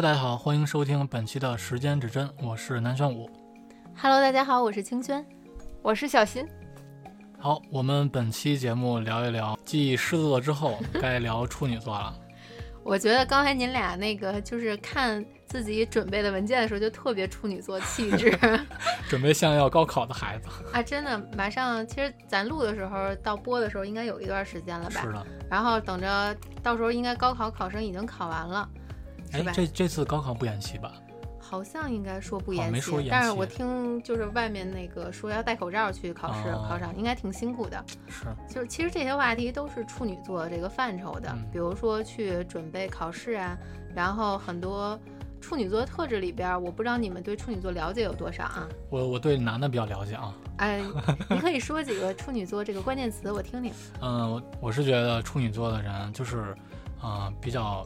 Hello，大家好，欢迎收听本期的时间指针，我是南玄武。Hello，大家好，我是清轩。我是小新。好，我们本期节目聊一聊，继狮子座之后，该聊处女座了。我觉得刚才您俩那个就是看自己准备的文件的时候，就特别处女座气质 准备像要高考的孩子。啊！真的，马上其实咱录的时候到播的时候应该有一段时间了吧？是的。然后等着到时候应该高考考生已经考完了？哎这这次高考不延期吧？好像应该说不延期，但是我听就是外面那个说要戴口罩去考试，哦考场应该挺辛苦的。是，就是其实这些话题都是处女座这个范畴的，嗯比如说去准备考试啊，然后很多处女座特质里边儿，我不知道你们对处女座了解有多少啊？我我对男的比较了解啊。哎，你可以说几个处女座这个关键词，我听听。嗯，我我是觉得处女座的人就是，呃，比较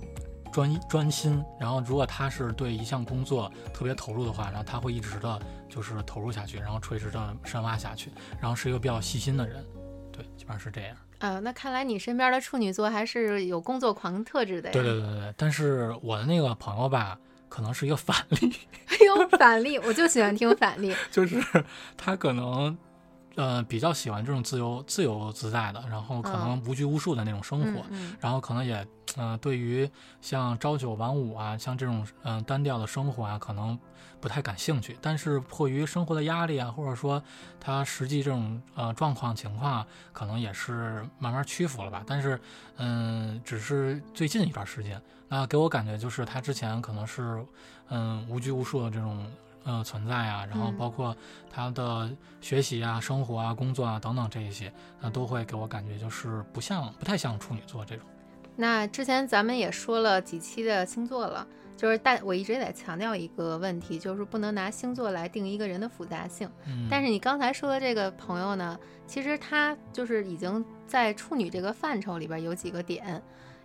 专专心。然后，如果他是对一项工作特别投入的话，然后他会一直的，就是投入下去，然后垂直的深挖下去，然后是一个比较细心的人。对，基本上是这样。呃，那看来你身边的处女座还是有工作狂特质的呀。对对对对对。但是我的那个朋友吧，可能是一个反例，哎呦，反例，我就喜欢听反例。就是他可能。呃，比较喜欢这种自由、自由自在的，然后可能无拘无束的那种生活，嗯嗯然后可能也，呃，对于像朝九晚五啊，像这种嗯、单调的生活啊，可能不太感兴趣。但是迫于生活的压力啊，或者说他实际这种呃状况情况啊，可能也是慢慢屈服了吧。但是，嗯，只是最近一段时间，那给我感觉就是他之前可能是嗯无拘无束的这种。呃，存在啊，然后嗯包括他的学习啊、生活啊、工作啊等等这一些，那都会给我感觉就是不像、不太像处女座这种。那之前咱们也说了几期的星座了，就是但我一直在强调一个问题，就是不能拿星座来定一个人的复杂性。嗯，但是你刚才说的这个朋友呢，其实他就是已经在处女这个范畴里边有几个点。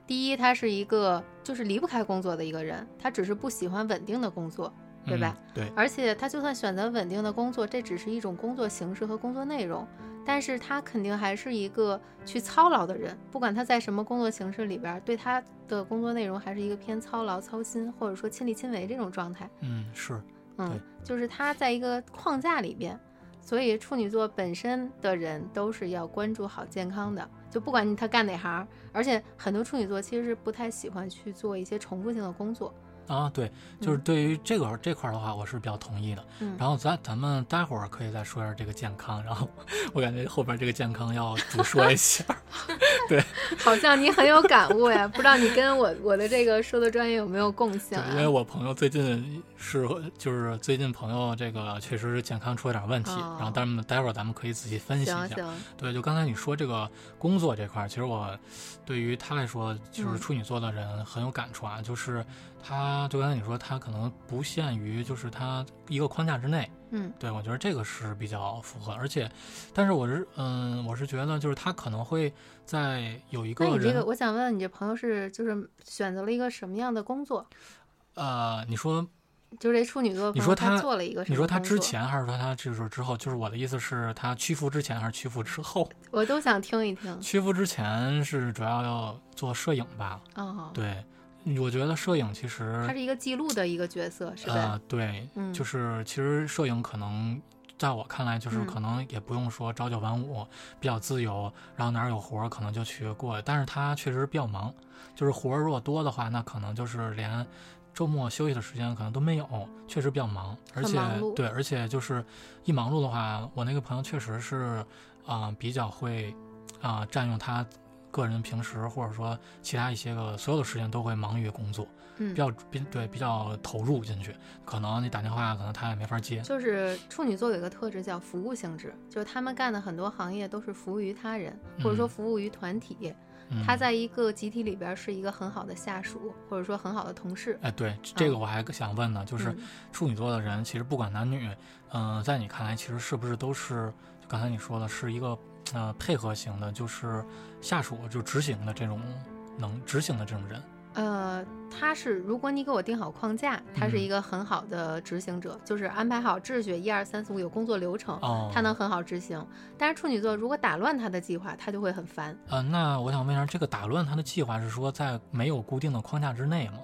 第一，他是一个就是离不开工作的一个人，他只是不喜欢稳定的工作，对吧？嗯？对，而且他就算选择稳定的工作，这只是一种工作形式和工作内容，但是他肯定还是一个去操劳的人，不管他在什么工作形式里边，对他的工作内容还是一个偏操劳、操心，或者说亲力亲为这种状态。嗯，是，嗯，就是他在一个框架里边，所以处女座本身的人都是要关注好健康的，就不管你他干哪行，而且很多处女座其实是不太喜欢去做一些重复性的工作。啊，对，就是对于这个这块儿的话，我是比较同意的。嗯，然后咱咱们待会儿可以再说一下这个健康，然后我感觉后边这个健康要主说一下。对 好像你很有感悟呀，不知道你跟我我的这个说的专业有没有共对性，啊？因为我朋友最近是就是最近朋友这个确实是健康出了点问题，哦然后咱们待会儿咱们可以仔细分析一下。对，就刚才你说这个工作这块儿，其实我对于他来说，就是嗯处女座的人很有感触啊。就是他，就刚才你说，他可能不限于就是他一个框架之内。嗯对我觉得这个是比较符合，而且，但是我是嗯，我是觉得就是他可能会在有一个人，那你这个，我想问问你这朋友是就是选择了一个什么样的工作？呃，你说就是这处女座你说他做了一个什么你说他之前还是说他就是之后？就是我的意思是，他屈服之前还是屈服之后？我都想听一听。屈服之前是主要要做摄影吧？哦，对，我觉得摄影其实它是一个记录的一个角色，是吧？呃，对，嗯就是其实摄影可能在我看来，就是嗯可能也不用说朝九晚五，比较自由，然后哪儿有活儿可能就去过。但是他确实比较忙，就是活儿如果多的话，那可能就是连周末休息的时间可能都没有，确实比较忙。而且对，而且就是一忙碌的话，我那个朋友确实是啊、比较会啊、占用他。个人平时或者说其他一些个所有的时间都会忙于工作，嗯比，较比对比较投入进去，可能你打电话，可能他也没法接。就是处女座有一个特质叫服务性质，就是他们干的很多行业都是服务于他人，或者说嗯服务于团体。嗯、他在一个集体里边是一个很好的下属，或者说很好的同事。哎，对这个我还想问呢，就是嗯处女座的人，其实不管男女，嗯、在你看来，其实是不是都是就刚才你说的，是一个呃配合型的，就是下属就执行的这种能执行的这种人。呃，他是如果你给我定好框架，他是嗯一个很好的执行者，就是安排好秩序，一二三四五有工作流程，哦，他能很好执行。但是处女座如果打乱他的计划，他就会很烦。呃，那我想问一下，这个打乱他的计划是说在没有固定的框架之内吗？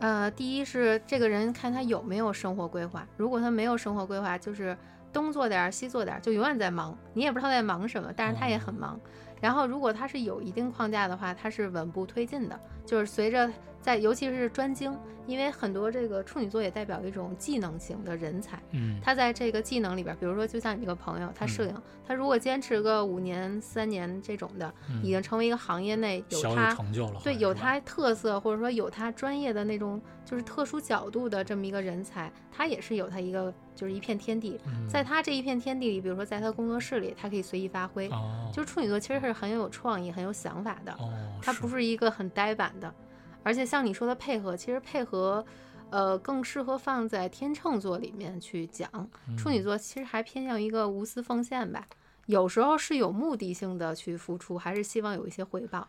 呃，第一是这个人看他有没有生活规划，如果他没有生活规划，就是东做点儿西做点儿，就永远在忙，你也不知道在忙什么，但是他也很忙。然后如果它是有一定框架的话，它是稳步推进的，就是随着在，尤其是专精，因为很多这个处女座也代表一种技能型的人才，嗯，他在这个技能里边，比如说就像你一个朋友，他摄影，他如果坚持个五年、三年这种的，嗯已经成为一个行业内有他有成就了，对，有他特色，或者说有他专业的那种，就是特殊角度的这么一个人才，他也是有他一个就是一片天地，嗯。在他这一片天地里，比如说在他工作室里，他可以随意发挥。哦，就是处女座其实是很有创意、很有想法的，哦，他不是一个很呆板的，而且像你说的配合，其实配合。呃，更适合放在天秤座里面去讲。处女嗯座其实还偏向一个无私奉献吧，有时候是有目的性的去付出，还是希望有一些回报。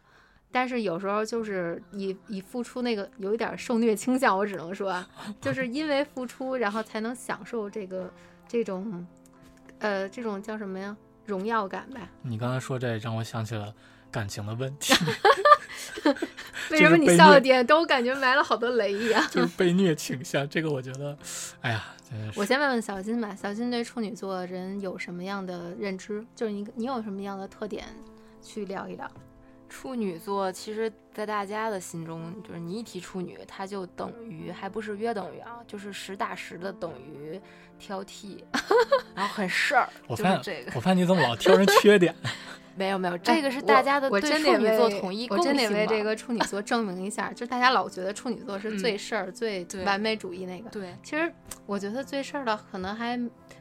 但是有时候就是以以付出那个有一点受虐倾向，我只能说啊，就是因为付出，然后才能享受这个这种，呃，这种叫什么呀？荣耀感吧。你刚才说这让我想起了感情的问题，为什么你笑的点都感觉埋了好多雷一样？就是被虐倾向。这个我觉得，哎呀，真的是我先问问小金吧，小金对处女座人有什么样的认知？就是你你有什么样的特点去聊一聊？处女座其实，在大家的心中，就是你一提处女，它就等于，还不是约等于啊，就是实打实的等于挑剔，然后很事儿，我发现就是这个。我发现你怎么老挑人缺点？没 有没有，这个是哎大家的我我对真得为处女座统一我共性嘛真得为这个处女座证明一下，就是大家老觉得处女座是嗯最事儿、最完美主义那个。对其实我觉得最事儿的可能还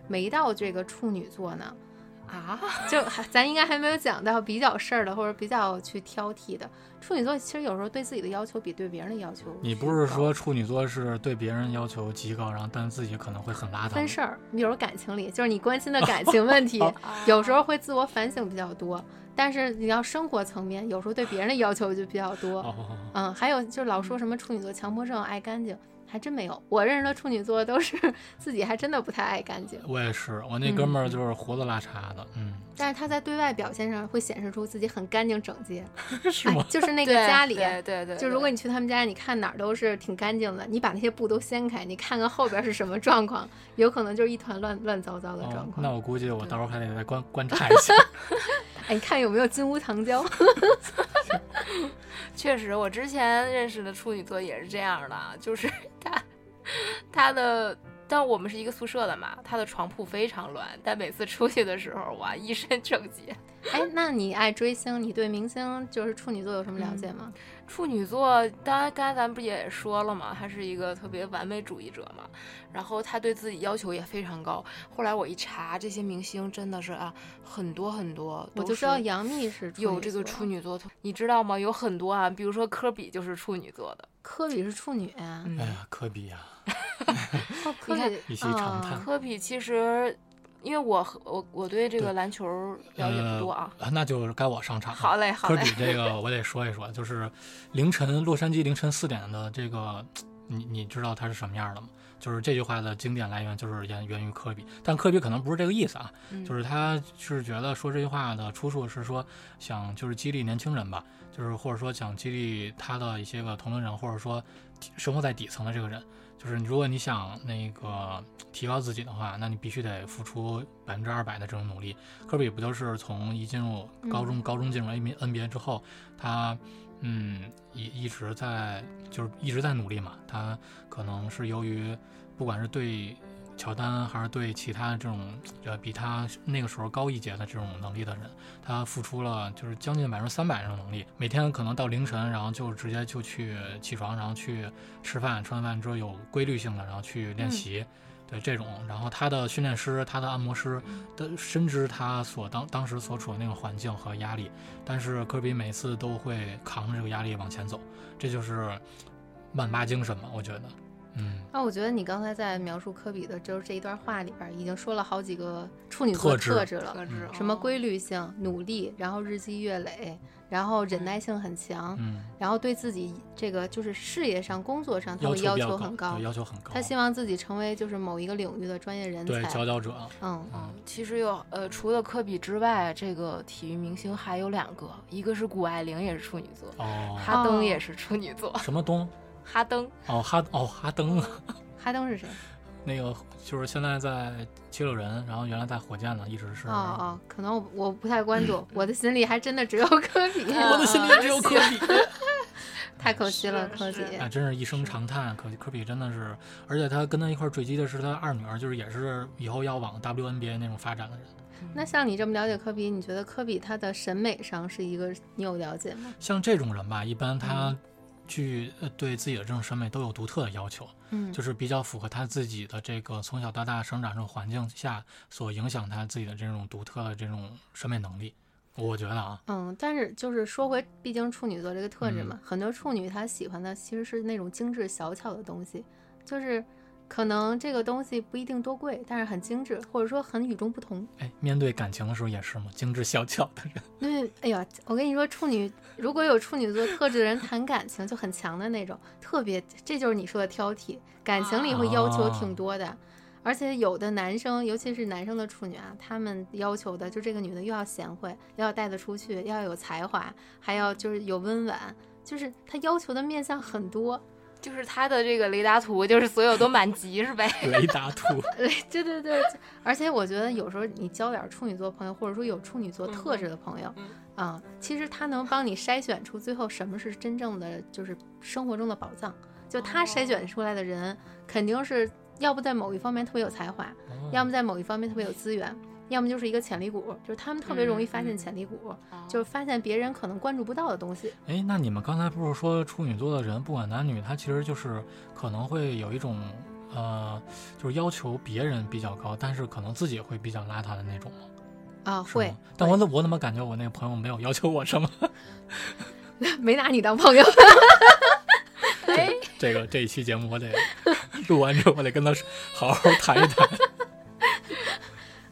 没到这个处女座呢，啊，就还咱应该还没有讲到比较事儿的或者比较去挑剔的。处女座其实有时候对自己的要求比对别人的要求你不是说处女座是对别人要求极高，然后但自己可能会很邋遢？分事儿？比如感情里，就是你关心的感情问题，啊有时候会自我反省比较多。但是你要生活层面，有时候对别人的要求就比较多。哦，嗯，还有就是老说什么处女座强迫症、爱干净，还真没有。我认识的处女座都是 自己还真的不太爱干净，我也是，我那哥们儿就是胡子拉碴的，嗯，但是他在对外表现上会显示出自己很干净整洁。是吗哎？就是那 个家里，对对对，就如果你去他们家，你看哪儿都是挺干净的，你把那些布都掀开，你看看后边是什么状况，有可能就是一团乱乱糟糟的状哦，况。那我估计我到时候还得再观观察一下。哎，你看有没有金屋藏娇？确实，我之前认识的处女座也是这样的，就是 他他的。但我们是一个宿舍的嘛，他的床铺非常乱，但每次出去的时候，哇，一身整洁。哎，那你爱追星，你对明星就是处女座有什么了解吗？处女座，当然刚才咱们不也说了嘛，他是一个特别完美主义者嘛，然后他对自己要求也非常高。后来我一查，这些明星真的是啊，很多很多，我就知道杨幂是有这个处女座，你知道吗？有很多啊，比如说科比就是处女座的，科比是处女啊，嗯哎呀，科比呀，哦 科比一席长叹啊科比其实，因为我和我我对这个篮球了解不多啊。呃那就该我上场了。好嘞，好嘞科比。这个我得说一说，就是凌晨洛杉矶凌晨四点的这个，你你知道他是什么样的吗？就是这句话的经典来源就是源源于科比，但科比可能不是这个意思啊，嗯就是他是觉得说这句话的出处是说想就是激励年轻人吧，就是或者说想激励他的一些个同龄人，或者说生活在底层的这个人，就是如果你想那个提高自己的话，那你必须得付出百分之二百的这种努力。科比不就是从一进入高中，高中进入 NBA NBA 之后，他嗯一一直在就是一直在努力嘛。他可能是由于不管是对乔丹还是对其他这种呃比他那个时候高一截的这种能力的人，他付出了就是将近百分之三百这种能力，每天可能到凌晨，然后就直接就去起床，然后去吃饭，吃完饭之后有规律性的，然后去练习。对这种，然后他的训练师、他的按摩师的深知他所当当时所处的那个环境和压力，但是科比每次都会扛着这个压力往前走，这就是曼巴精神嘛，我觉得，嗯，那我觉得你刚才在描述科比的就是这一段话里边，已经说了好几个处女座特质特质了，特质什么规律性、努力，然后日积月累，然后忍耐性很强，嗯，然后对自己这个就是事业上、工作上他会要要求很高，，要求很高，他希望自己成为就是某一个领域的专业人对才。佼佼者，嗯，嗯，其实有呃，除了科比之外，这个体育明星还有两个，一个是谷爱凌，也是处女座，哦，哈登也是处女座。什么东？哈登哦哈哦哈登啊，哈登是谁？那个就是现在在七六人，然后原来在火箭呢，一直是。哦哦，可能我我不太关注，我的心里还真的只有科比。我的心里只有科比。太可惜了，科比。哎，真是一声长叹。可科比真的是，而且他跟他一块坠机的是他二女儿，就是也是以后要往 WNBA 那种发展的人。那像你这么了解科比，你觉得科比他的审美上是一个你有了解吗？像这种人吧，一般他去呃对自己的这种审美都有独特的要求，嗯，就是比较符合他自己的这个从小到大生长这种环境下所影响他自己的这种独特的这种审美能力。我觉得啊，嗯，但是就是说回，毕竟处女座这个特质嘛，很多处女她喜欢的其实是那种精致小巧的东西，就是可能这个东西不一定多贵，但是很精致，或者说很与众不同。哎，面对感情的时候也是吗？精致小巧的人。对，哎呀，我跟你说，处女如果有处女座特质的人谈感情就很强的那种，特别，这就是你说的挑剔，感情里会要求挺多的。而且有的男生，尤其是男生的处女啊，他们要求的就这个女的又要贤惠，又要带得出去，要有才华，还要就是有温婉，就是他要求的面相很多。就是他的这个雷达图，就是所有都满级是呗？雷达图，对对对。而且我觉得有时候你交点处女座朋友，或者说有处女座特质的朋友，啊，其实他能帮你筛选出最后什么是真正的就是生活中的宝藏。就他筛选出来的人，肯定是。要不在某一方面特别有才华，要么在某一方面特别有资源，要么就是一个潜力股，就是他们特别容易发现潜力股，就是发现别人可能关注不到的东西。哎，那你们刚才不是说处女座的人不管男女，他其实就是可能会有一种呃，就是要求别人比较高，但是可能自己会比较邋遢的那种吗？啊，会。但我怎我怎么感觉我那个朋友没有要求我什么？没拿你当朋友。哎，这个这一期节目我得 录完之后，我得跟他好好谈一谈。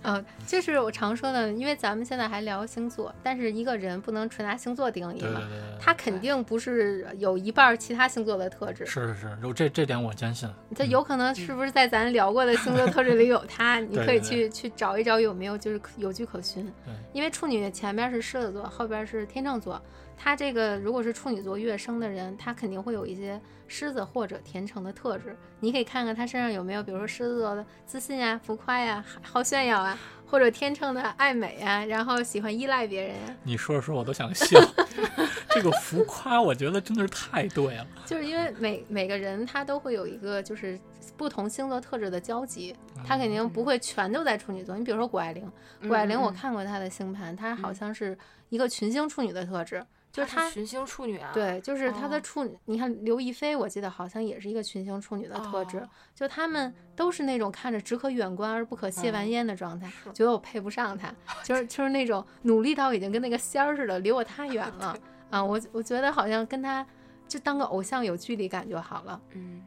嗯，就是我常说的，因为咱们现在还聊星座，但是一个人不能纯拿星座定义嘛，他肯定不是有一半其他星座的特质。是是是，这这点我坚信。他有可能是不是在咱聊过的星座特质里有他？你可以去去找一找有没有，就是有据可循。对，因为处女前面是狮子座，后边是天秤座。他这个如果是处女座月生的人，他肯定会有一些狮子或者天秤的特质。你可以看看他身上有没有，比如说狮子座的自信啊、浮夸呀、好炫耀啊，或者天秤的爱美呀，然后喜欢依赖别人呀。你说着说，我都想笑。这个浮夸，我觉得真的是太对了。就是因为每每个人他都会有一个就是不同星座特质的交集，他肯定不会全都在处女座。你比如说谷爱凌，谷爱凌我看过她的星盘，她好像是一个群星处女的特质。就是她群星处女啊，对，就是她的处女。你看刘亦菲，我记得好像也是一个群星处女的特质。就他们都是那种看着只可远观而不可亵玩焉的状态，觉得我配不上她，就是就是那种努力到已经跟那个仙儿似的，离我太远了 啊！我我觉得好像跟他就当个偶像有距离感就好了。嗯，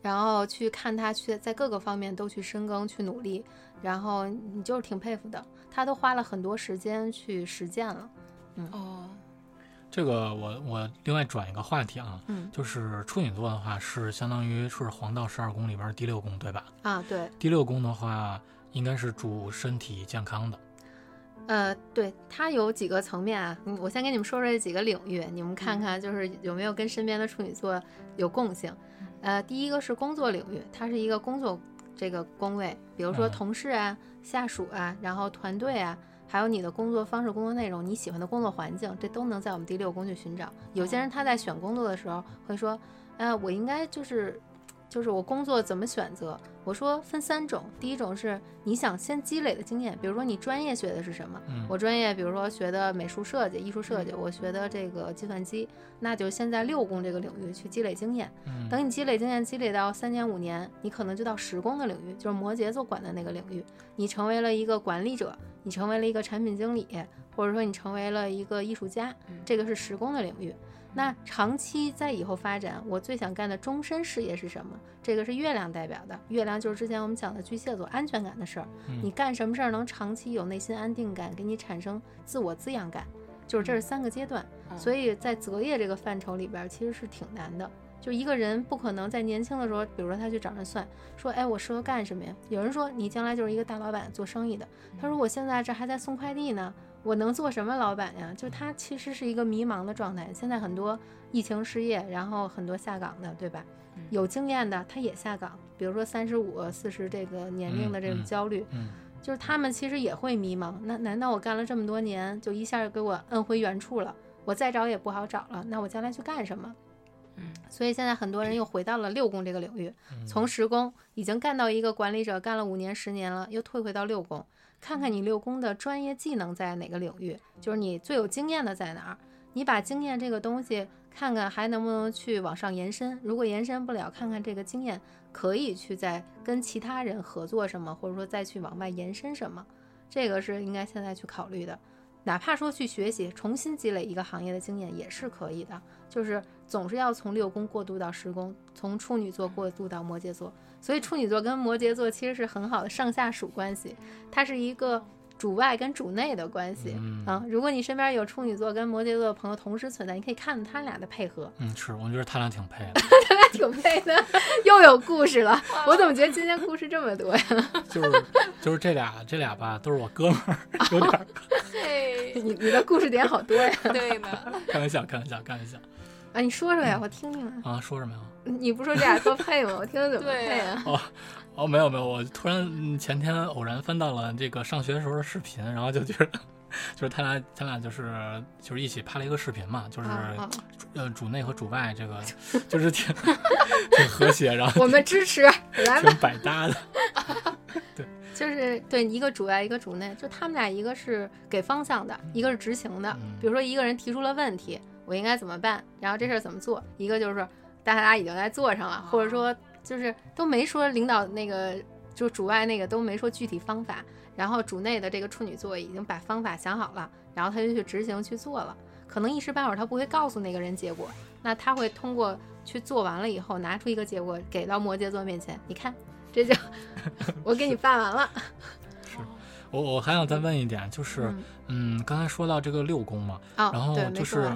然后去看他去在各个方面都去深耕去努力，然后你就是挺佩服的，他都花了很多时间去实践了。嗯哦。这个我我另外转一个话题啊，嗯，就是处女座的话是相当于是黄道十二宫里边第六宫对吧？啊，对。第六宫的话应该是主身体健康的。呃，对，它有几个层面啊，我先给你们说说这几个领域，你们看看就是有没有跟身边的处女座有共性。呃，第一个是工作领域，它是一个工作这个宫位，比如说同事啊、下属啊，然后团队啊。还有你的工作方式、工作内容，你喜欢的工作环境，这都能在我们第六宫去寻找。有些人他在选工作的时候会说，呃，我应该就是，就是我工作怎么选择？我说分三种，第一种是你想先积累的经验，比如说你专业学的是什么？我专业比如说学的美术设计、艺术设计，我学的这个计算机，那就先在六宫这个领域去积累经验。等你积累经验积累到三年五年，你可能就到十宫的领域，就是摩羯座管的那个领域，你成为了一个管理者，你成为了一个产品经理，或者说你成为了一个艺术家，这个是十宫的领域。那长期在以后发展，我最想干的终身事业是什么？这个是月亮代表的。月亮就是之前我们讲的巨蟹座安全感的事儿。你干什么事儿能长期有内心安定感，给你产生自我滋养感？就是这是三个阶段。所以在择业这个范畴里边，其实是挺难的。就一个人不可能在年轻的时候，比如说他去找人算，说，哎，我适合干什么呀？有人说你将来就是一个大老板做生意的。他说我现在这还在送快递呢。我能做什么老板呀？就他其实是一个迷茫的状态。现在很多疫情失业，然后很多下岗的，对吧？有经验的他也下岗，比如说三十五、四十这个年龄的这种焦虑，嗯就是他们其实也会迷茫。那难道我干了这么多年，就一下给我摁回原处了？我再找也不好找了，那我将来去干什么？嗯，所以现在很多人又回到了六宫这个领域，嗯从十宫已经干到一个管理者，干了五年、十年了，又退回到六宫，看看你六宫的专业技能在哪个领域，就是你最有经验的在哪儿。你把经验这个东西，看看还能不能去往上延伸。如果延伸不了，看看这个经验可以去再跟其他人合作什么，或者说再去往外延伸什么，这个是应该现在去考虑的。哪怕说去学习，重新积累一个行业的经验也是可以的。就是总是要从六宫过渡到十宫，从处女座过渡到摩羯座。所以处女座跟摩羯座其实是很好的上下属关系，它是一个主外跟主内的关系。嗯啊，如果你身边有处女座跟摩羯座的朋友同时存在，你可以看他俩的配合，嗯，是，我觉得他俩挺配的，他俩挺配的，又有故事了。我怎么觉得今天故事这么多呀？就是就是这俩这俩吧，都是我哥们儿，有点儿 嘿，你你的故事点好多呀！对呢，开玩笑，开玩笑，开玩笑啊，你说说呀，我听听啊。啊！说什么呀？你不说这俩多配吗？我听听怎么对配啊？哦，没有没有，我突然嗯前天偶然翻到了这个上学时候的视频，然后就觉得，就是他俩他俩就是就是一起拍了一个视频嘛，就是呃主内和主外这个 就是挺 挺和谐，然后我们支持，来吧。挺百搭的。对就是对一个主外一个主内，就他们俩一个是给方向的，一个是执行的。嗯比如说一个人提出了问题，我应该怎么办，然后这事儿怎么做；一个就是大家已经在做上了，或者说就是都没说领导那个就主外那个都没说具体方法，然后主内的这个处女座已经把方法想好了，然后他就去执行去做了。可能一时半会儿他不会告诉那个人结果，那他会通过去做完了以后拿出一个结果给到摩羯座面前，你看，这就 我给你办完了。是我我还想再问一点，就是嗯嗯，刚才说到这个六宫嘛，哦，然后就是。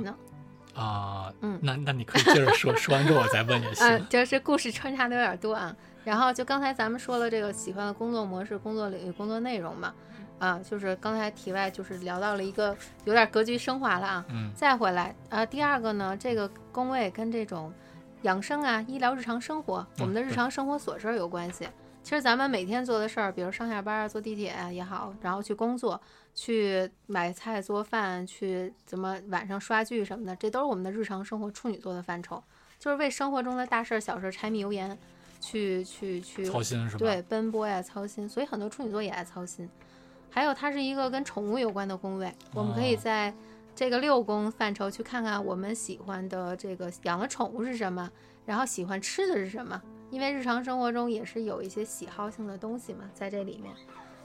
啊，嗯那那你可以接着说，说完之后我再问也行。嗯。，就是故事穿插的有点多啊。然后就刚才咱们说了这个喜欢的工作模式、工作领域、工作内容嘛，啊，就是刚才题外就是聊到了一个有点格局升华了啊。嗯再回来，啊，第二个呢，这个工位跟这种养生啊、医疗、日常生活，我们的日常生活琐事儿有关系。其实咱们每天做的事儿，比如上下班、坐地铁啊也好，然后去工作、去买菜做饭、去怎么晚上刷剧什么的，这都是我们的日常生活处女座的范畴，就是为生活中的大事儿、小事儿、柴米油盐去去去操心是吧？对，奔波呀，操心，所以很多处女座也爱操心。还有，它是一个跟宠物有关的宫位，我们可以哦在这个六宫范畴去看看我们喜欢的这个养的宠物是什么，然后喜欢吃的是什么。因为日常生活中也是有一些喜好性的东西嘛，在这里面，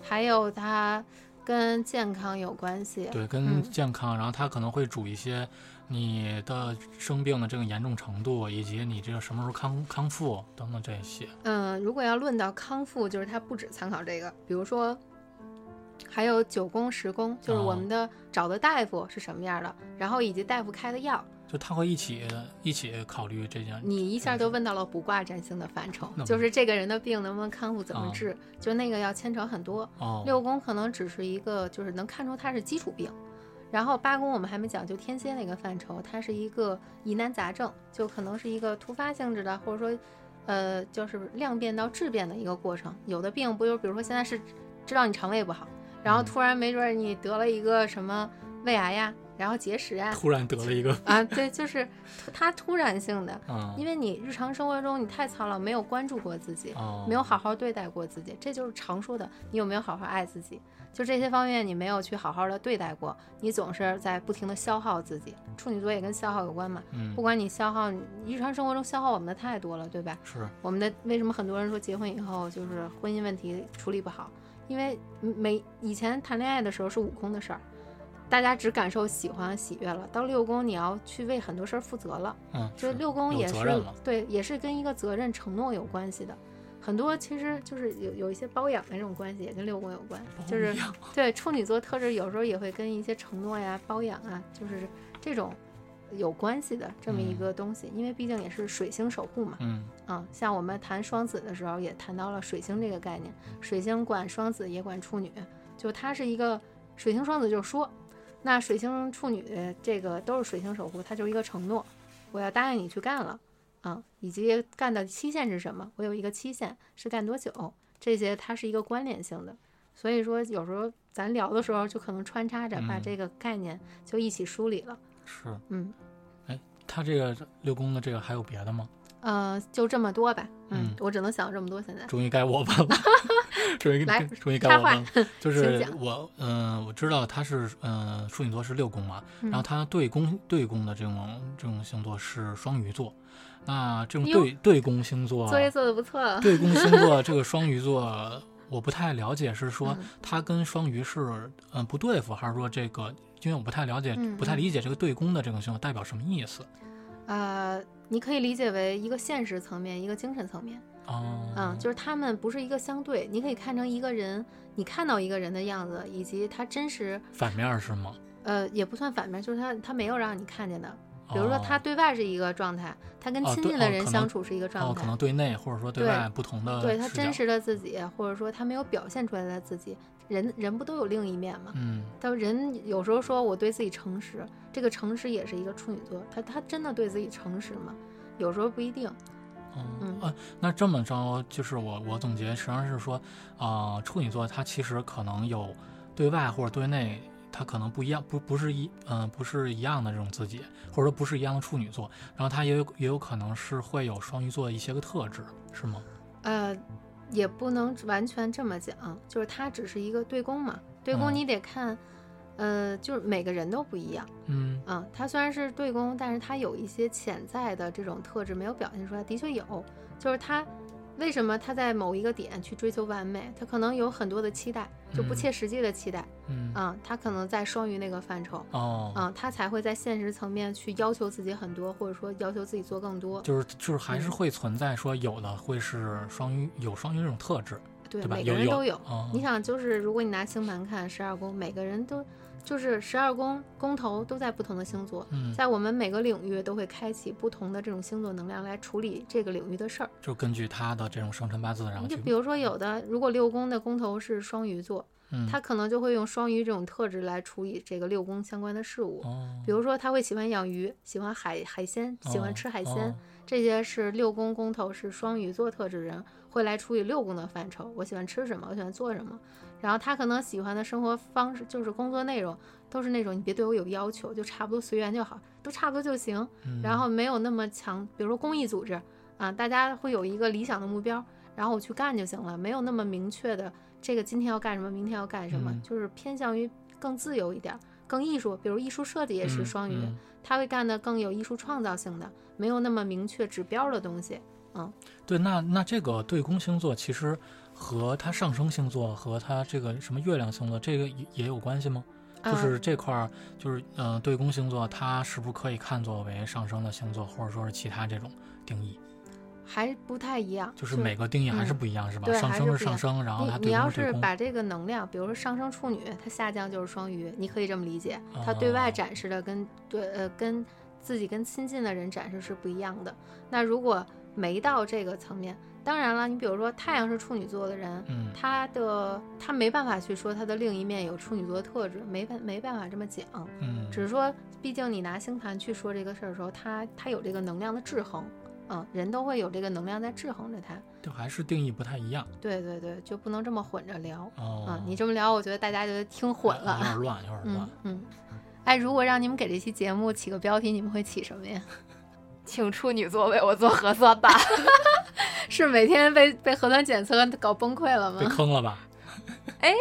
还有它跟健康有关系。对，跟嗯健康，然后它可能会主一些你的生病的这个严重程度，以及你这个什么时候康康复等等这些。嗯，如果要论到康复，就是它不止参考这个，比如说还有九宫、十宫，就是我哦们的找的大夫是什么样的，然后以及大夫开的药，就他会一起一起考虑这件。你一下就问到了卜卦占星的范畴，就是这个人的病能不能康复，怎么哦治，就那个要牵扯很多。哦，六宫可能只是一个，就是能看出他是基础病。然后八宫我们还没讲，就天蝎那个范畴，它是一个疑难杂症，就可能是一个突发性质的，或者说，呃，就是量变到质变的一个过程。有的病不就比如说现在是知道你肠胃不好，然后嗯突然没准儿你得了一个什么胃癌呀，然后节食啊，突然得了一个，啊，对，就是它突然性的，嗯，因为你日常生活中你太操劳，没有关注过自己，哦，没有好好对待过自己，这就是常说的你有没有好好爱自己。就这些方面你没有去好好的对待过，你总是在不停的消耗自己。处女座也跟消耗有关嘛，嗯不，管你消耗，你日常生活中消耗我们的太多了，对吧？是，我们的为什么很多人说结婚以后就是婚姻问题处理不好？因为没以前谈恋爱的时候是悟空的事儿，大家只感受喜欢喜悦了，到六宫你要去为很多事儿负责了。嗯，就是六宫也是对，也是跟一个责任承诺有关系的。很多其实就是有有一些包养的这种关系，也跟六宫有关。就是对处女座特质，有时候也会跟一些承诺呀、包养啊，就是这种有关系的这么一嗯个东西。因为毕竟也是水星守护嘛，嗯，啊，像我们谈双子的时候也谈到了水星这个概念，水星管双子也管处女，就它是一个水星双子，就是说那水星处女这个都是水星守护，它就是一个承诺，我要答应你去干了，啊，以及干的期限是什么？我有一个期限是干多久？这些它是一个关联性的，所以说有时候咱聊的时候就可能穿插着把嗯这个概念就一起梳理了。是，嗯，哎他这个六宫的这个还有别的吗？呃，就这么多吧。嗯我只能想这么多。现在终于该我问了，终于来终于该插话我了。就是我，嗯、我知道他是，嗯、处女座是六宫嘛，嗯然后他对宫对宫的这种这种星座是双鱼座，那这种对对宫星座，作业做的不错。对宫星座这个双鱼座，我不太了解，是说他跟双鱼是嗯不对付，还是说这个？因为我不太了解，嗯不太理解这个对宫的这个星座代表什么意思呃，你可以理解为一个现实层面，一个精神层面。哦，嗯，就是他们不是一个相对，你可以看成一个人，你看到一个人的样子，以及他真实，反面是吗？呃，也不算反面，就是他他没有让你看见的。比如说他哦对外是一个状态，他跟亲近的人相处是一个状哦，态，可能对内或者说对对外不同的对他真实的自己，或者说他没有表现出来的自己。人人不都有另一面吗？嗯但人有时候说我对自己诚实，这个诚实也是一个处女座，他他真的对自己诚实吗？有时候不一定。嗯嗯呃，那这么着就是我我总结实际上是说，啊、处女座它其实可能有对外或者对内，它可能不一样，不不是一嗯、不是一样的这种自己，或者说不是一样的处女座，然后它也有也有可能是会有双鱼座的一些个特质，是吗？呃，也不能完全这么讲，就是它只是一个对宫嘛。对宫嗯你得看，呃，就是每个人都不一样。嗯啊，他虽然是对宫，但是他有一些潜在的这种特质没有表现出来，的确有。就是他为什么他在某一个点去追求完美，他可能有很多的期待，就不嗯切实际的期待。嗯嗯，他可能在双鱼那个范畴。哦，嗯，他才会在现实层面去要求自己很多，或者说要求自己做更多。就是就是还是嗯会存在说有的会是双鱼有双鱼这种特质，对，对吧？每个人都有。哦你想，就是如果你拿星盘看十二宫，每个人都就是十二宫宫头都在不同的星座，嗯，在我们每个领域都会开启不同的这种星座能量来处理这个领域的事儿。就根据他的这种生辰八字，然后就比如说，有的如果六宫的宫头是双鱼座，嗯他可能就会用双鱼这种特质来处理这个六宫相关的事物。哦，比如说，他会喜欢养鱼，喜欢海海鲜，喜欢哦吃海鲜，哦这些是六宫宫头是双鱼座特质人会来处理六宫的范畴。我喜欢吃什么，我喜欢做什么，然后他可能喜欢的生活方式就是工作内容都是那种你别对我有要求，就差不多随缘就好，都差不多就行。嗯然后没有那么强，比如说公益组织啊，大家会有一个理想的目标，然后我去干就行了，没有那么明确的这个今天要干什么，明天要干什么，嗯就是偏向于更自由一点，更艺术。比如艺术设计也是嗯双鱼，嗯他会干的更有艺术创造性的，没有那么明确指标的东西。嗯对，那那这个对宫星座其实和它上升星座和它这个什么月亮星座这个也也有关系吗？就啊是这块儿，就是嗯、呃对宫星座它是不是可以看作为上升的星座，或者说是其他这种定义？还不太一样，就是每个定义还是嗯不一样，是吧？上升是上升，然后它你你要是把这个能量，比如说上升处女，它下降就是双鱼，你可以这么理解，它对外哦展示的跟对呃跟自己跟亲近的人展示是不一样的。那如果没到这个层面，当然了，你比如说太阳是处女座的人，嗯他的他没办法去说他的另一面有处女座的特质，没办没办法这么讲，嗯，只是说，毕竟你拿星盘去说这个事儿的时候，他他有这个能量的制衡，嗯，人都会有这个能量在制衡着他。就还是定义不太一样。对对对，就不能这么混着聊。哦，嗯，你这么聊，我觉得大家觉得听混了有了。点乱，有点嗯乱。嗯，哎，如果让你们给这期节目起个标题，你们会起什么呀？请处女座为我做核酸吧。是每天被被核酸检测搞崩溃了吗被？坑了吧？哎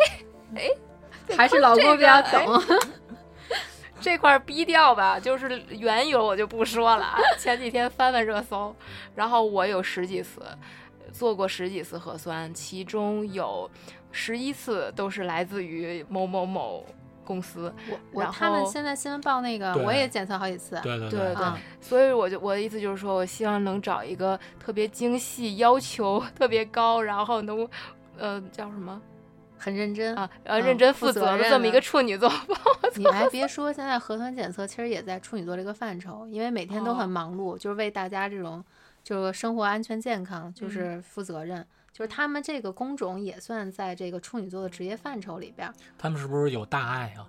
哎还是老郭比较这懂？这块儿逼掉吧，就是缘由我就不说了啊。前几天翻翻热搜，然后我有十几次做过十几次核酸，其中有十一次都是来自于某某某公司，我我他们现在新闻报那个，我也检测好几次。对对对嗯所以我就我的意思就是说，我希望能找一个特别精细、要求 特别高，然后能呃叫什么很认真。啊呃嗯认真负责的这么一个处女座。你还别说，现在核酸检测其实也在处女座这个范畴，因为每天都很哦忙碌，就是为大家这种就是生活安全健康嗯就是负责任。就是他们这个工种也算在这个处女座的职业范畴里边儿。他们是不是有大爱啊？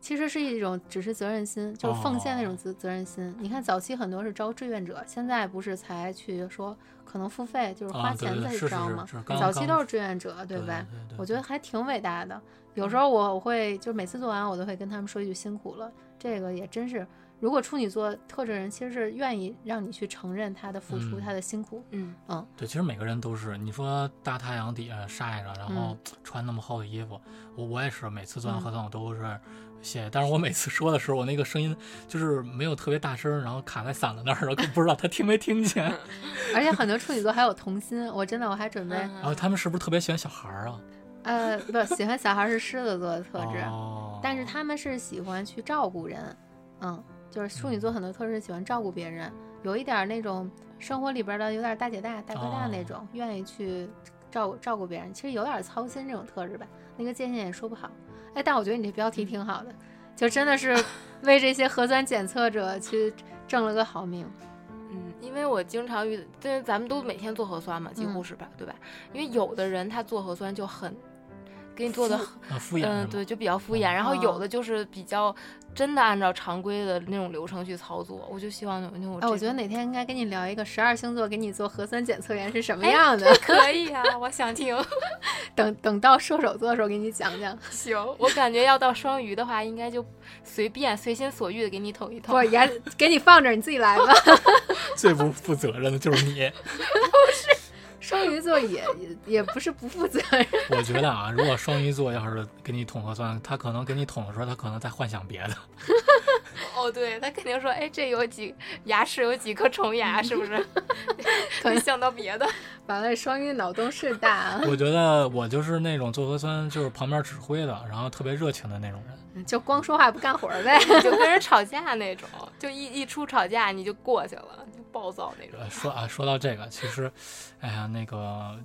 其实是一种只是责任心，就是奉献那种哦责责任心。你看早期很多是招志愿者，现在不是才去说可能付费，就是花钱再招吗早期都是志愿者，对吧？对对我觉得还挺伟大的。有时候我会就每次做完，我都会跟他们说一句辛苦了。这个也真是，如果处女座特质人其实是愿意让你去承认他的付出，嗯他的辛苦。嗯嗯对，其实每个人都是，你说大太阳底下晒着，然后嗯穿那么厚的衣服，我我也是，每次做完嗯核酸我都是谢谢，但是我每次说的时候，我那个声音就是没有特别大声，然后卡在嗓子那儿，然后不知道他听没听见。而且很多处女座还有童心，我真的我还准备，嗯然后他们是不是特别喜欢小孩儿啊？呃，不喜欢小孩是狮子座的特质。哦，但是他们是喜欢去照顾人，嗯，就是处女座很多特质喜欢照顾别人，有一点儿那种生活里边儿的有点儿大姐大、大哥大那种，愿意去照顾照顾别人，其实有点儿操心这种特质吧，那个界限也说不好。哎，但我觉得你这标题挺好的，就真的是 为这些核酸检测者去挣了个好命。嗯，因为我经常遇，因为咱们都每天做核酸嘛，几乎嗯是吧，对吧？因为有的人他做核酸就很。给你做的，呃敷衍嗯，吗对，就比较敷衍。然后有哦的就是比较真的按照常规的那种流程去操作。我就希望有那种。哎，我觉得哪天应该跟你聊一个十二星座给你做核酸检测员是什么哎样的，可以啊，我想听。等等到射手座的时候给你讲讲。行，我感觉要到双鱼的话，应该就随便随心所欲的给你捅一捅。不，也 给你放这儿，你自己来吧。最不负责任的就是你。双鱼座也 也也不是不负责任，我觉得啊，如果双鱼座要是给你捅核酸，他可能给你捅的时候，他可能在幻想别的。哦，对他肯定说，哎，这有几牙齿有几颗虫牙，是不是？可能想到别的。完了，双鱼脑洞是大啊，我觉得我就是那种做核酸就是旁边指挥的，然后特别热情的那种人。就光说话不干活儿呗。就跟人吵架那种，就一一出吵架你就过去了，就暴躁那种。呃，说啊，说到这个，其实，哎呀，那个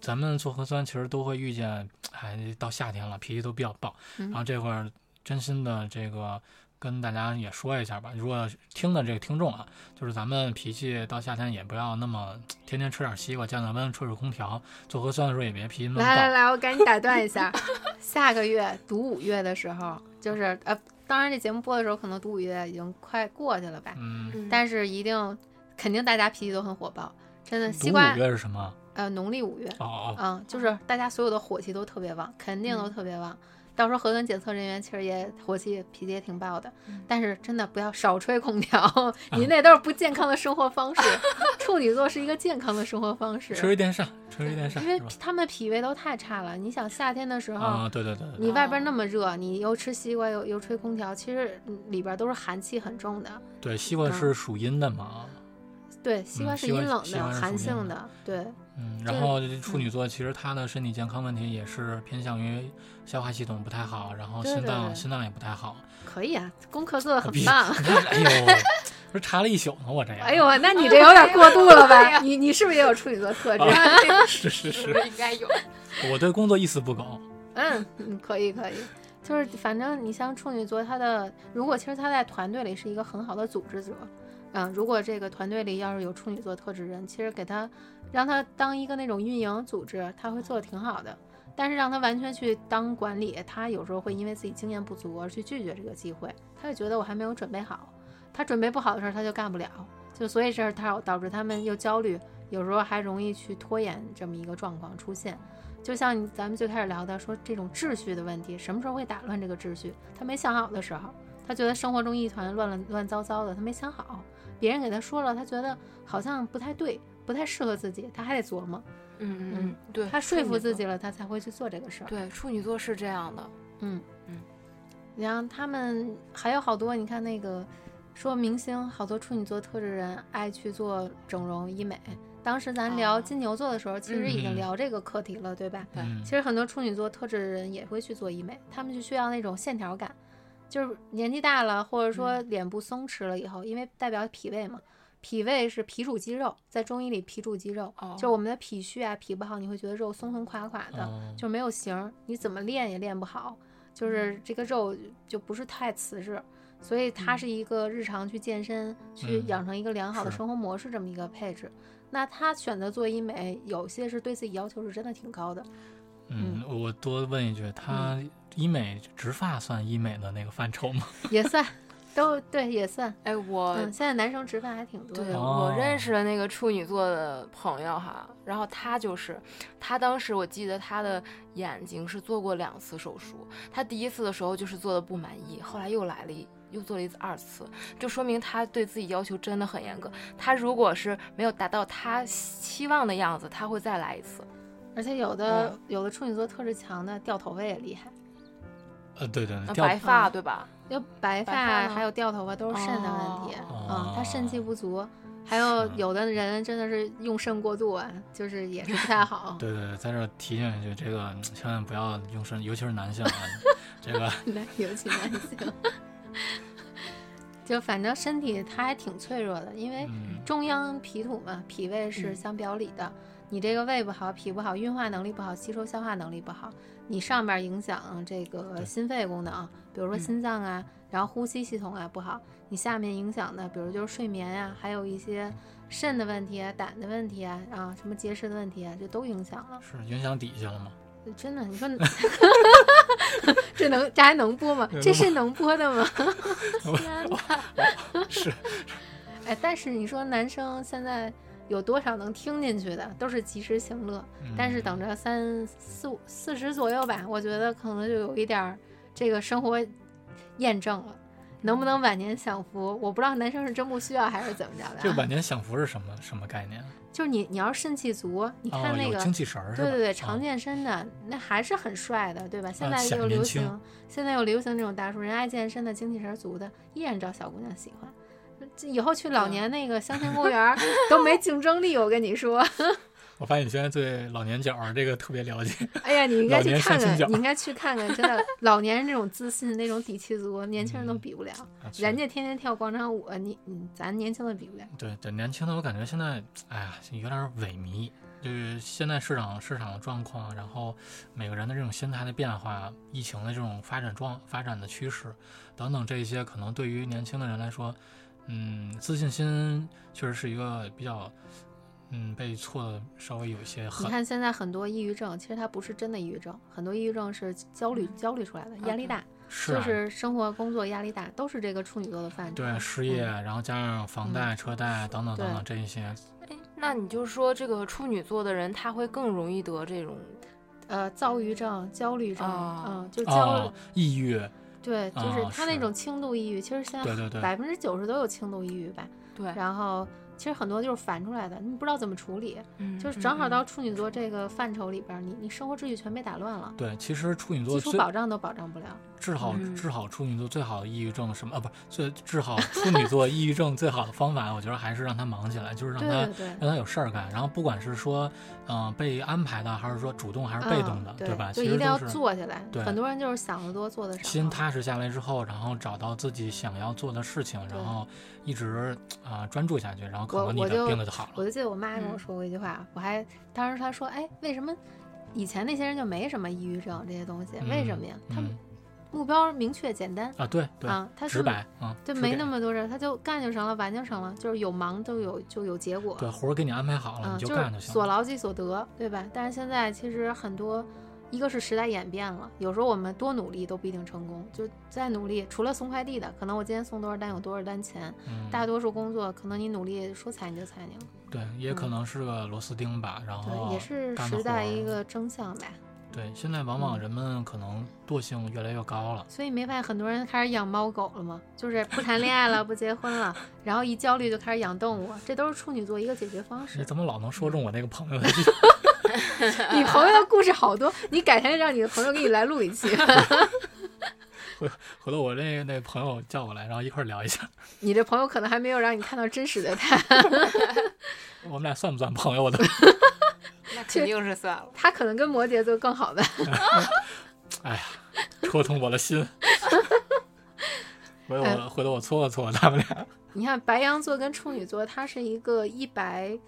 咱们做核酸其实都会遇见，哎，到夏天了，脾气都比较暴。嗯然后这会儿真心的这个跟大家也说一下吧，如果听的这个听众啊，就是咱们脾气到夏天也不要那么天天吃点西瓜降降温，吹吹空调。做核酸的时候也别脾气那么暴。来来来，我赶紧打断一下，下个月读五月的时候，就是呃，当然这节目播的时候可能读五月已经快过去了吧，嗯，嗯但是一定肯定大家脾气都很火爆，真的，读五西瓜月是什么？呃农历五月，哦哦，嗯，就是大家所有的火气都特别旺，肯定都嗯特别旺。到时候核酸检测人员其实也火气脾气也挺爆的，嗯但是真的不要少吹空调，你那都是不健康的生活方式。处女座是一个健康的生活方式，吹吹电扇，吹吹电扇因为？他们脾胃都太差了。你想夏天的时候，啊，对对对对，你外边那么热，你又吃西瓜又又吹空调，其实里边都是寒气很重的。对，西瓜是属阴的嘛。对，西瓜是阴冷的、寒性的，对，嗯，然后处女座其实他的身体健康问题也是偏向于消化系统不太好，然后心对对对脏心脏也不太好。可以啊，功课做的很棒。哎呦，不是查了一宿呢，我这样。哎呦，那你这有点过度了哎吧？呀 你你是不是也有处女座特质？啊是是是应该有？我对工作一丝不苟。嗯，嗯可以可以，就是反正你像处女座，他的如果其实他在团队里是一个很好的组织者，嗯，如果这个团队里要是有处女座特质人，其实给他让他当一个那种运营组织，他会做的挺好的。但是让他完全去当管理，他有时候会因为自己经验不足而去拒绝这个机会，他就觉得我还没有准备好，他准备不好的事儿他就干不了，就所以这是他导致他们又焦虑，有时候还容易去拖延这么一个状况出现。就像咱们最开始聊的，说这种秩序的问题，什么时候会打乱这个秩序？他没想好的时候，他觉得生活中一团乱乱乱糟糟的，他没想好。别人给他说了，他觉得好像不太对，不太适合自己，他还得琢磨。嗯嗯嗯嗯，对，他说服。自己了，他才会去做这个事儿。对，处女座是这样的。嗯嗯。然后他们还有好多，你看那个说明星，好多处女座特质人爱去做整容医美。当时咱聊哦金牛座的时候，其实已经嗯聊这个课题了，对吧？对嗯其实很多处女座特质的人也会去做医美，他们就需要那种线条感，就是年纪大了，或者说脸部松弛了以后，因为代表脾胃嘛，脾胃是脾主肌肉，在中医里脾主肌肉，哦就我们的脾虚啊，脾不好，你会觉得肉松松垮垮的，哦就没有型儿，你怎么练也练不好，就是这个肉就不是太瓷实。所以它是一个日常去健身、去嗯养成一个良好的生活模式这么一个配置。那他选择做医美，有些是对自己要求是真的挺高的。嗯，我多问一句，他医美植发算医美的那个范畴吗？也算，都对也算。哎，我嗯，现在男生直发还挺多对的。对我认识的那个处女座的朋友哈，然后他就是，他当时我记得他的眼睛是做过两次手术，他第一次的时候就是做的不满意，后来又来了一。又做了一次二次，就说明他对自己要求真的很严格。他如果是没有达到他期望的样子，他会再来一次。而且有的、嗯有的处女座特质强的掉头发也厉害，呃，对对白发嗯对吧？要白白发还有掉头发都是肾的问题。哦嗯，他肾气不足。还有有的人真的是用肾过度啊，就是也是不太好。对对对，在这儿提醒一句，这个千万不要用肾，尤其是男性啊，这个男尤其男性，就反正身体它还挺脆弱的，因为嗯，中央脾土嘛，脾胃是嗯相表里的。你这个胃不好，脾不好，运化能力不好，吸收消化能力不好，你上面影响这个心肺功能，比如说嗯心脏啊，然后呼吸系统啊不好，你下面影响的，比如就是睡眠呀、还有一些肾的问题啊、胆的问题啊，啊什么结石的问题啊，这都影响了。是影响底下了吗？真的，你说 这能这还能播吗？这是能播的吗？天哪！是，哎，但是你说男生现在有多少能听进去的，都是及时行乐。但是等着，三四五四十左右吧，我觉得可能就有一点儿这个生活验证了。能不能晚年享福？我不知道男生是真不需要还是怎么着的、啊。这晚年享福是什么什么概念？就是你，你要是肾气足，你哦，看那个，有精气神儿？对对对，啊常健身的、那还是很帅的，对吧？现在又流行，现在又流行这种大叔，人爱健身的、精气神儿足的，依然招小姑娘喜欢。这以后去老年那个乡村公园儿 都没竞争力，我跟你说。我发现你现在对老年角儿这个特别了解。哎呀，你应 该去看看，你应该去看看，真的，老年人这种自信、那种底气足，年轻人都嗯比不了。啊人家天天跳广场舞，你你咱年轻的比不了。对对，年轻的我感觉现在，哎呀，有点儿萎靡。就是现在市场市场的状况，然后每个人的这种心态的变化，疫情的这种发展状发展的趋势，等等这些，可能对于年轻的人来说，嗯，自信心确实是一个比较，嗯，被错的稍微有一些你。看现在很多抑郁症，其实它不是真的抑郁症，很多抑郁症是焦虑焦虑出来的，压力大，是啊，就是生活工作压力大，都是这个处女座的范畴。对失业，嗯然后加上房贷、车贷等等等等这一些，哎，那你就说这个处女座的人，他会更容易得这种呃，躁郁症、焦虑症，哦嗯，就焦，哦，抑郁，对，就是他那种轻度抑郁，其实现在百分之九十都有轻度抑郁吧。对，然后其实很多就是烦出来的，你不知道怎么处理，嗯就是正好到处女座这个范畴里边儿，你你生活秩序全被打乱了，对，其实处女座基础保障都保障不了。治好嗯治好处女座最好的抑郁症什么啊？不是最治好处女座抑郁症最好的方法，我觉得还是让他忙起来，就是让他。让他有事儿干。然后不管是说嗯、呃被安排的，还是说主动还是被动的，对、吧？就一定要做起来。对很多人就是想得多，做得少。心踏实下来之后，然后找到自己想要做的事情，然后一直啊、专注下去，然后可能你的病的就好了。我就记得我妈跟我嗯说过一句话，我还当时她说，哎，为什么以前那些人就没什么抑郁症这些东西？为什么呀？他们嗯目标明确简单啊，对对，啊，他直就白啊，对没那么多事，他就干就成了，完就成了，就是有忙就有就有结果。对活儿给你安排好了，啊，你就就是干行了。所劳即所得，对吧？但是现在其实很多，一个是时代演变了，有时候我们多努力都不一定成功，就再努力，除了送快递的，可能我今天送多少单有多少单钱，嗯，大多数工作可能你努力说裁你就裁你了，对，也可嗯能是个螺丝钉吧，然后对，也是时代一个征象吧。对，现在往往嗯人们可能惰性越来越高了。所以没发现很多人开始养猫狗了吗？就是不谈恋爱了，不结婚了，然后一焦虑就开始养动物，这都是处女座一个解决方式你。怎么老能说中我那个朋友的？你朋友的故事好多，你改天让你的朋友给你来录一期。回 回头我那那朋友叫我来，然后一块儿聊一下，你这朋友可能还没有让你看到真实的他，我们俩算不算朋友的？那肯定是算了。他可能跟摩羯座更好的。哎呀，戳痛我的心。回头哎我回头我搓了搓他们俩。你看白羊座跟处女座，它是一个一百，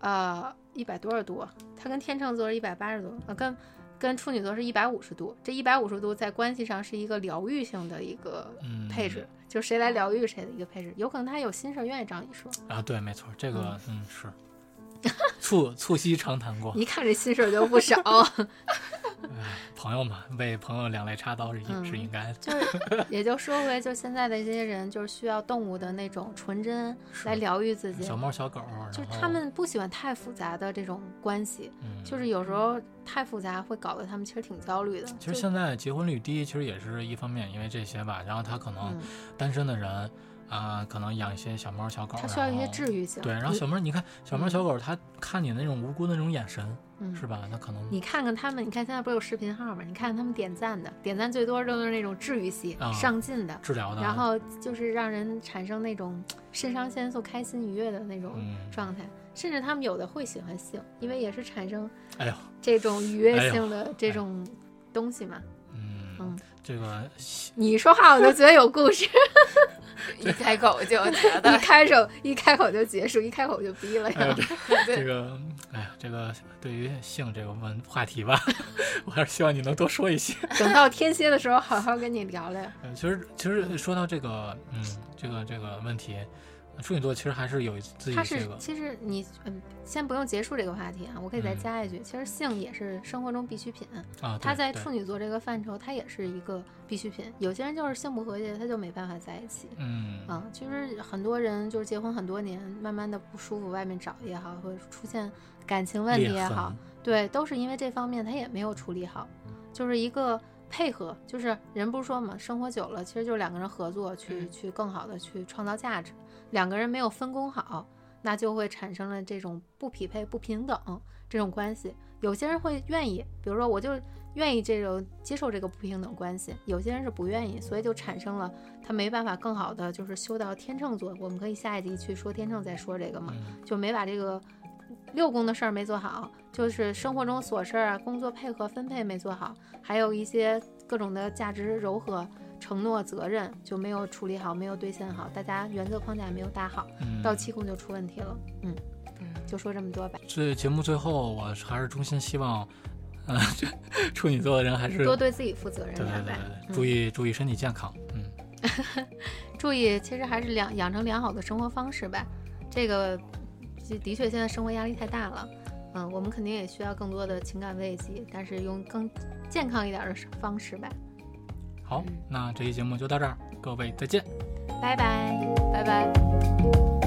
呃，一百多少度？它跟天秤座是一百八十度，呃，跟跟处女座是一百五十度。这一百五十度在关系上是一个疗愈性的一个嗯，配置，就谁来疗愈谁的一个配置。有可能他有心事儿愿意找你说，啊，对，没错，这个嗯是 促促膝长谈过。一看这心事儿就不少。朋友嘛，为朋友两肋插刀是应、嗯是应该的。就是，也就说回，就现在的这些人，就是需要动物的那种纯真来疗愈自己。小猫小狗，就是他们不喜欢太复杂的这种关系，嗯，就是有时候太复杂会搞得他们其实挺焦虑的。其实现在结婚率低，其实也是一方面，因为这些吧。然后他可能嗯，单身的人啊、可能养一些小猫小狗，它需要一些治愈性。对，然后小猫，你看小猫嗯小狗，它看你那种无辜的那种眼神，嗯是吧？它可能你看看他们，你看现在不是有视频号吗？你看看他们点赞的，点赞最多就是那种治愈系、啊上进的，治疗的，然后就是让人产生那种肾上腺素开心愉悦的那种嗯，状态。甚至他们有的会喜欢性，因为也是产生哎呦，这种愉悦性的这种东西嘛。嗯，嗯这个你说话我就觉得有故事，一开口就觉 一开手一开口就结束，一开口就逼了。这 这个，哎呀，这个对于性这个问话题吧，我还是希望你能多说一些。等到天蝎的时候，好好跟你聊聊。嗯，其实其实说到这个，嗯，这个这个问题，处女座其实还是有自己它这个，是其实你嗯，先不用结束这个话题啊，我可以再嗯加一句，其实性也是生活中必需品。啊，他对对在处女座这个范畴，他也是一个必需品。有些人就是性不和谐，他就没办法在一起。嗯啊，其实很多人就是结婚很多年，慢慢的不舒服，外面找也好，或者出现感情问题裂痕也好，对，都是因为这方面他也没有处理好，就是一个配合，就是人不是说嘛，生活久了，其实就是两个人合作去、嗯去更好的去创造价值，两个人没有分工好，那就会产生了这种不匹配、不平等这种关系。有些人会愿意，比如说我就愿意这种接受这个不平等关系，有些人是不愿意，所以就产生了他没办法更好的就是修到天秤座。我们可以下一集去说天秤再说这个嘛，嗯就没把这个六宫的事儿没做好，就是生活中琐事儿啊、工作配合分配没做好，还有一些各种的价值柔和、承诺、责任就没有处理好，没有兑现好，大家原则框架没有搭好，嗯，到七宫就出问题了。嗯，嗯就说这么多吧，这节目最后，我还是衷心希望，呃，这 处女座的人还是多对自己负责任对对对注意注意身体健康，嗯，注意，其实还是良养成良好的生活方式吧。这个的的确现在生活压力太大了，嗯，我们肯定也需要更多的情感慰藉，但是用更健康一点的方式吧。好，那这期节目就到这儿，各位再见。拜拜。拜拜。